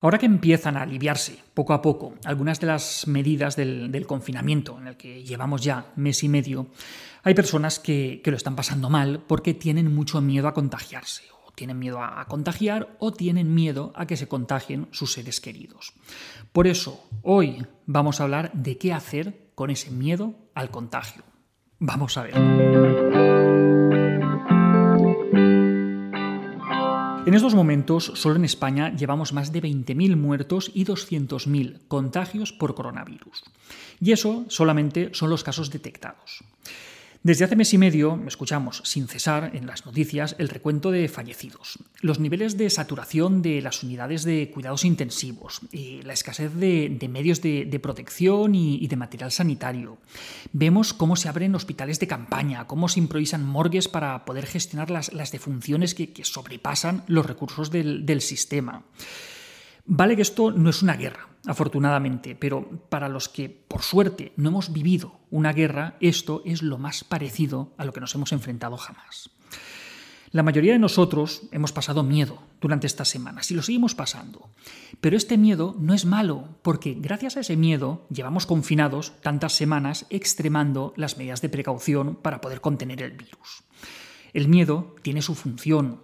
Ahora que empiezan a aliviarse poco a poco algunas de las medidas del, confinamiento en el que llevamos ya mes y medio, hay personas que, lo están pasando mal porque tienen mucho miedo a contagiarse, o tienen miedo a, a contagiar, o tienen miedo a que se contagien sus seres queridos. Por eso, hoy vamos a hablar de qué hacer con ese miedo al contagio. Vamos a ver. En estos momentos, solo en España llevamos más de 20.000 muertos y 200.000 contagios por coronavirus. Y eso solamente son los casos detectados. Desde hace mes y medio escuchamos sin cesar en las noticias el recuento de fallecidos, los niveles de saturación de las unidades de cuidados intensivos, y la escasez de, medios de, protección y, de material sanitario. Vemos cómo se abren hospitales de campaña, cómo se improvisan morgues para poder gestionar las, defunciones que, sobrepasan los recursos del sistema. Vale que esto no es una guerra, afortunadamente, pero para los que, por suerte, no hemos vivido una guerra, esto es lo más parecido a lo que nos hemos enfrentado jamás. La mayoría de nosotros hemos pasado miedo durante estas semanas y lo seguimos pasando. Pero este miedo no es malo, porque gracias a ese miedo llevamos confinados tantas semanas extremando las medidas de precaución para poder contener el virus. El miedo tiene su función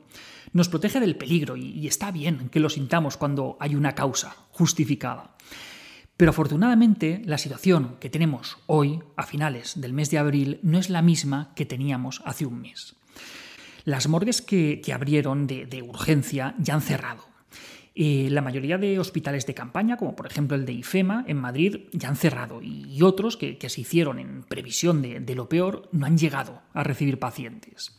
nos protege del peligro y, está bien que lo sintamos cuando hay una causa justificada. Pero afortunadamente la situación que tenemos hoy, a finales del mes de abril, no es la misma que teníamos hace un mes. Las morgues que, abrieron de, urgencia ya han cerrado. Eh, la mayoría de hospitales de campaña, como por ejemplo el de IFEMA en Madrid, ya han cerrado y otros que, se hicieron en previsión de lo peor no han llegado a recibir pacientes.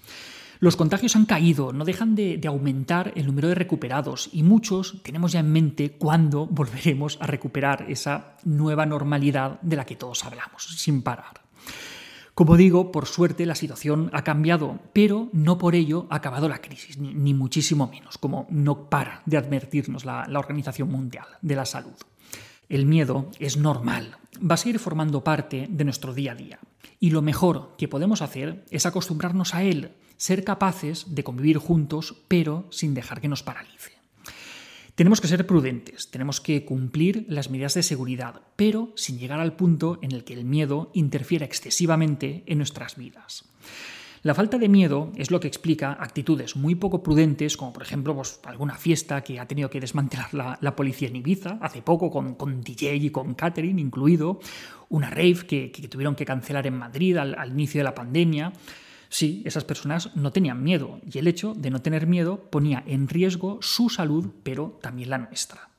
Los contagios han caído, no dejan de, aumentar el número de recuperados y muchos tenemos ya en mente cuándo volveremos a recuperar esa nueva normalidad de la que todos hablamos, sin parar. Como digo, por suerte la situación ha cambiado, pero no por ello ha acabado la crisis, ni, muchísimo menos, como no para de advertirnos la Organización Mundial de la Salud. El miedo es normal, va a seguir formando parte de nuestro día a día. Y lo mejor que podemos hacer es acostumbrarnos a él, ser capaces de convivir juntos, pero sin dejar que nos paralice. Tenemos que ser prudentes, tenemos que cumplir las medidas de seguridad, pero sin llegar al punto en el que el miedo interfiera excesivamente en nuestras vidas. La falta de miedo es lo que explica actitudes muy poco prudentes, como por ejemplo pues, alguna fiesta que ha tenido que desmantelar la, policía en Ibiza hace poco, con, DJ y con catering incluido, una rave que, tuvieron que cancelar en Madrid al inicio de la pandemia. Sí, esas personas no tenían miedo y el hecho de no tener miedo ponía en riesgo su salud, pero también la nuestra.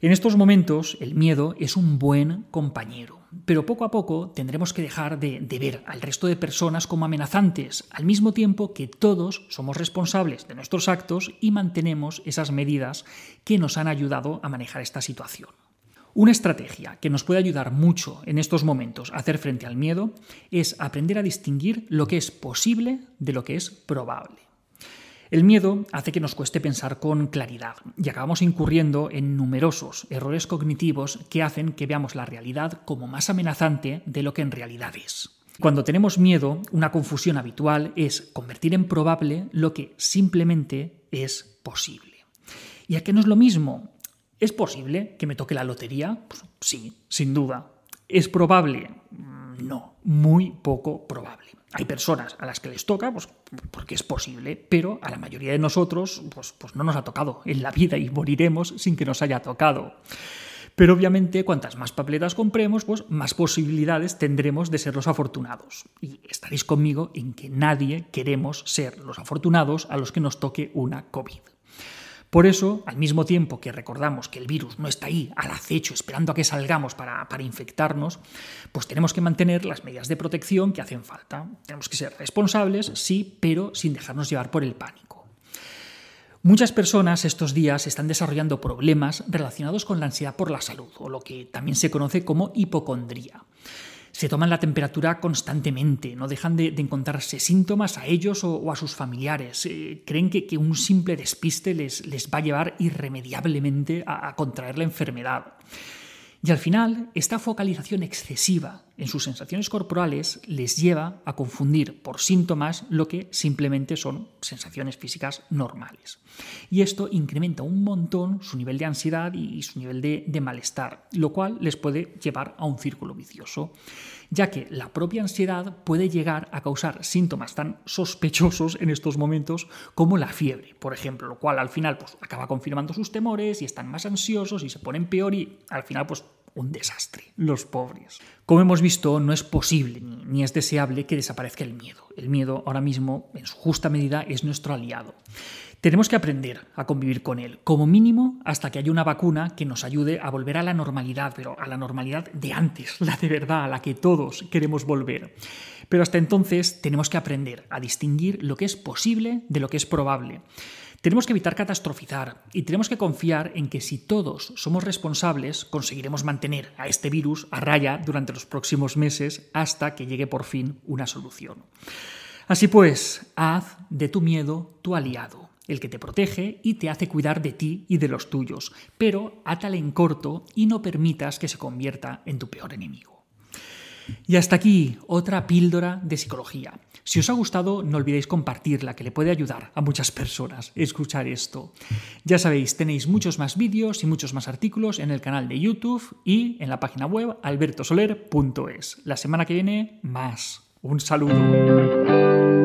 En estos momentos el miedo es un buen compañero, pero poco a poco tendremos que dejar de, ver al resto de personas como amenazantes, al mismo tiempo que todos somos responsables de nuestros actos y mantenemos esas medidas que nos han ayudado a manejar esta situación. Una estrategia que nos puede ayudar mucho en estos momentos a hacer frente al miedo es aprender a distinguir lo que es posible de lo que es probable. El miedo hace que nos cueste pensar con claridad y acabamos incurriendo en numerosos errores cognitivos que hacen que veamos la realidad como más amenazante de lo que en realidad es. Cuando tenemos miedo, una confusión habitual es convertir en probable lo que simplemente es posible. ¿Y a qué no es lo mismo? ¿Es posible que me toque la lotería? Pues sí, sin duda. ¿Es probable? Mm, no, muy poco probable. Hay personas a las que les toca, pues porque es posible, pero a la mayoría de nosotros, pues, pues no nos ha tocado en la vida y moriremos sin que nos haya tocado. Pero obviamente, cuantas más papeletas compremos, pues más posibilidades tendremos de ser los afortunados. Y estaréis conmigo en que nadie queremos ser los afortunados a los que nos toque una COVID. Por eso, al mismo tiempo que recordamos que el virus no está ahí al acecho esperando a que salgamos para, infectarnos, pues tenemos que mantener las medidas de protección que hacen falta. Tenemos que ser responsables, sí, pero sin dejarnos llevar por el pánico. Muchas personas estos días están desarrollando problemas relacionados con la ansiedad por la salud, o lo que también se conoce como hipocondría se toman la temperatura constantemente, no dejan de, encontrarse síntomas a ellos o, a sus familiares. Eh, creen que, un simple despiste les, les, va a llevar irremediablemente a, contraer la enfermedad. Y al final, esta focalización excesiva en sus sensaciones corporales les lleva a confundir por síntomas lo que simplemente son sensaciones físicas normales. Y esto incrementa un montón su nivel de ansiedad y su nivel de, de malestar, lo cual les puede llevar a un círculo vicioso ya que la propia ansiedad puede llegar a causar síntomas tan sospechosos en estos momentos como la fiebre, por ejemplo, lo cual al final pues, acaba confirmando sus temores y están más ansiosos y se ponen peor y al final pues un desastre, los pobres. Como hemos visto, no es posible ni es deseable que desaparezca el miedo. El miedo ahora mismo, en su justa medida, es nuestro aliado. Tenemos que aprender a convivir con él, como mínimo hasta que haya una vacuna que nos ayude a volver a la normalidad, pero a la normalidad de antes, la de verdad, a la que todos queremos volver. Pero hasta entonces tenemos que aprender a distinguir lo que es posible de lo que es probable. Tenemos que evitar catastrofizar y tenemos que confiar en que si todos somos responsables, conseguiremos mantener a este virus a raya durante los próximos meses hasta que llegue por fin una solución. Así pues, haz de tu miedo tu aliado el que te protege y te hace cuidar de ti y de los tuyos, pero átale en corto y no permitas que se convierta en tu peor enemigo. Y hasta aquí otra píldora de psicología. Si os ha gustado, no olvidéis compartirla, que le puede ayudar a muchas personas escuchar esto. Ya sabéis, tenéis muchos más vídeos y muchos más artículos en el canal de YouTube y en la página web albertosoler.es. La semana que viene, más. Un saludo.